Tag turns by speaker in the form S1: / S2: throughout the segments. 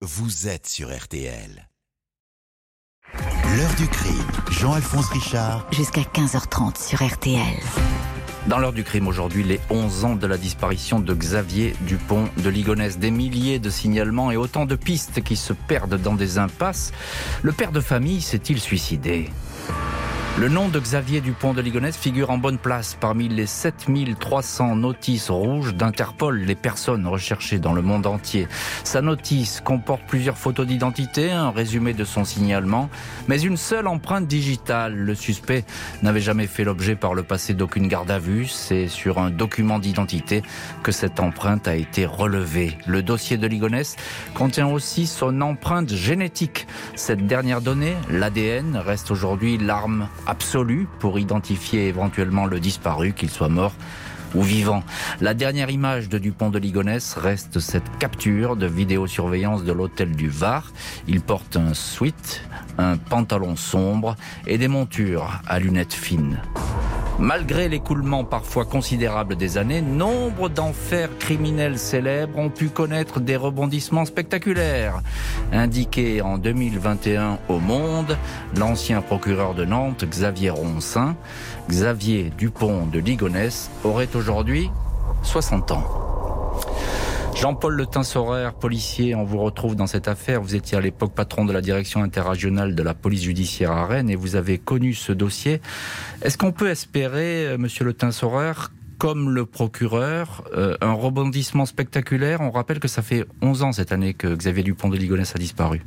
S1: vous êtes sur RTL. L'heure du crime, Jean-Alphonse Richard.
S2: Jusqu'à 15h30 sur RTL.
S3: Dans l'heure du crime aujourd'hui, les 11 ans de la disparition de Xavier Dupont de Ligonnès. Des milliers de signalements et autant de pistes qui se perdent dans des impasses. Le père de famille s'est-il suicidé? Le nom de Xavier Dupont de Ligonnès figure en bonne place parmi les 7300 notices rouges d'Interpol, les personnes recherchées dans le monde entier. Sa notice comporte plusieurs photos d'identité, un résumé de son signalement, mais une seule empreinte digitale. Le suspect n'avait jamais fait l'objet par le passé d'aucune garde à vue. C'est sur un document d'identité que cette empreinte a été relevée. Le dossier de Ligonnès contient aussi son empreinte génétique. Cette dernière donnée, l'ADN, reste aujourd'hui l'arme absolue pour identifier éventuellement le disparu, qu'il soit mort ou vivant. La dernière image de Dupont de Ligonnès reste cette capture de vidéosurveillance de l'hôtel du Var. Il porte un sweat, un pantalon sombre et des montures à lunettes fines. Malgré l'écoulement parfois considérable des années, nombre d'enfers criminels célèbres ont pu connaître des rebondissements spectaculaires. Indiqué en 2021 au Monde, l'ancien procureur de Nantes, Xavier Roncin, Xavier Dupont de Ligonnès, aurait aujourd'hui 60 ans. Jean-Paul Le Tinsoraire, policier, on vous retrouve dans cette affaire. Vous étiez à l'époque patron de la direction interrégionale de la police judiciaire à Rennes et vous avez connu ce dossier. Est-ce qu'on peut espérer, euh, monsieur Le Tinsoraire, comme le procureur, euh, un rebondissement spectaculaire? On rappelle que ça fait 11 ans cette année que Xavier Dupont de Ligonnès a disparu.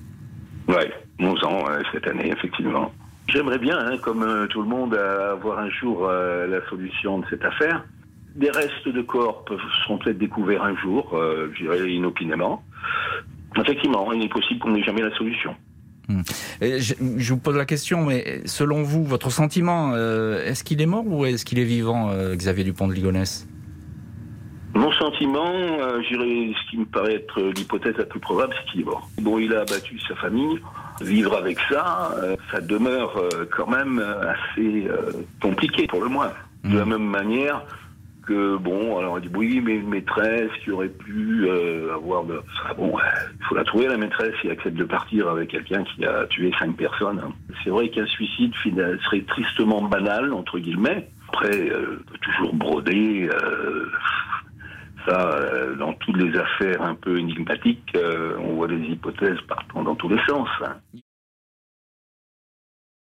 S4: Oui, 11 ans cette année, effectivement. J'aimerais bien, hein, comme euh, tout le monde, avoir un jour la solution de cette affaire. Des restes de corps peuvent, seront peut-être découverts un jour, euh, je dirais inopinément. Effectivement, il est possible qu'on n'ait jamais la solution.
S3: Hmm. je, vous pose la question, mais selon vous, votre sentiment, euh, est-ce qu'il est mort ou est-ce qu'il est vivant, euh, Xavier Dupont de Ligonnès
S4: Mon sentiment, ce qui me paraît être l'hypothèse la plus probable, c'est qu'il est mort. Bon, il a abattu sa famille. Vivre avec ça, ça demeure quand même assez compliqué pour le moins. De la hmm. même manière, que bon, alors on dit oui, mais une maîtresse qui aurait pu euh, avoir de... bon, il faut la trouver la maîtresse qui accepte de partir avec quelqu'un qui a tué cinq personnes. Hein. C'est vrai qu'un suicide serait tristement banal entre guillemets. Après, euh, toujours broder. Euh, ça, dans toutes les affaires un peu énigmatiques, on voit des hypothèses partant dans tous les sens. Hein.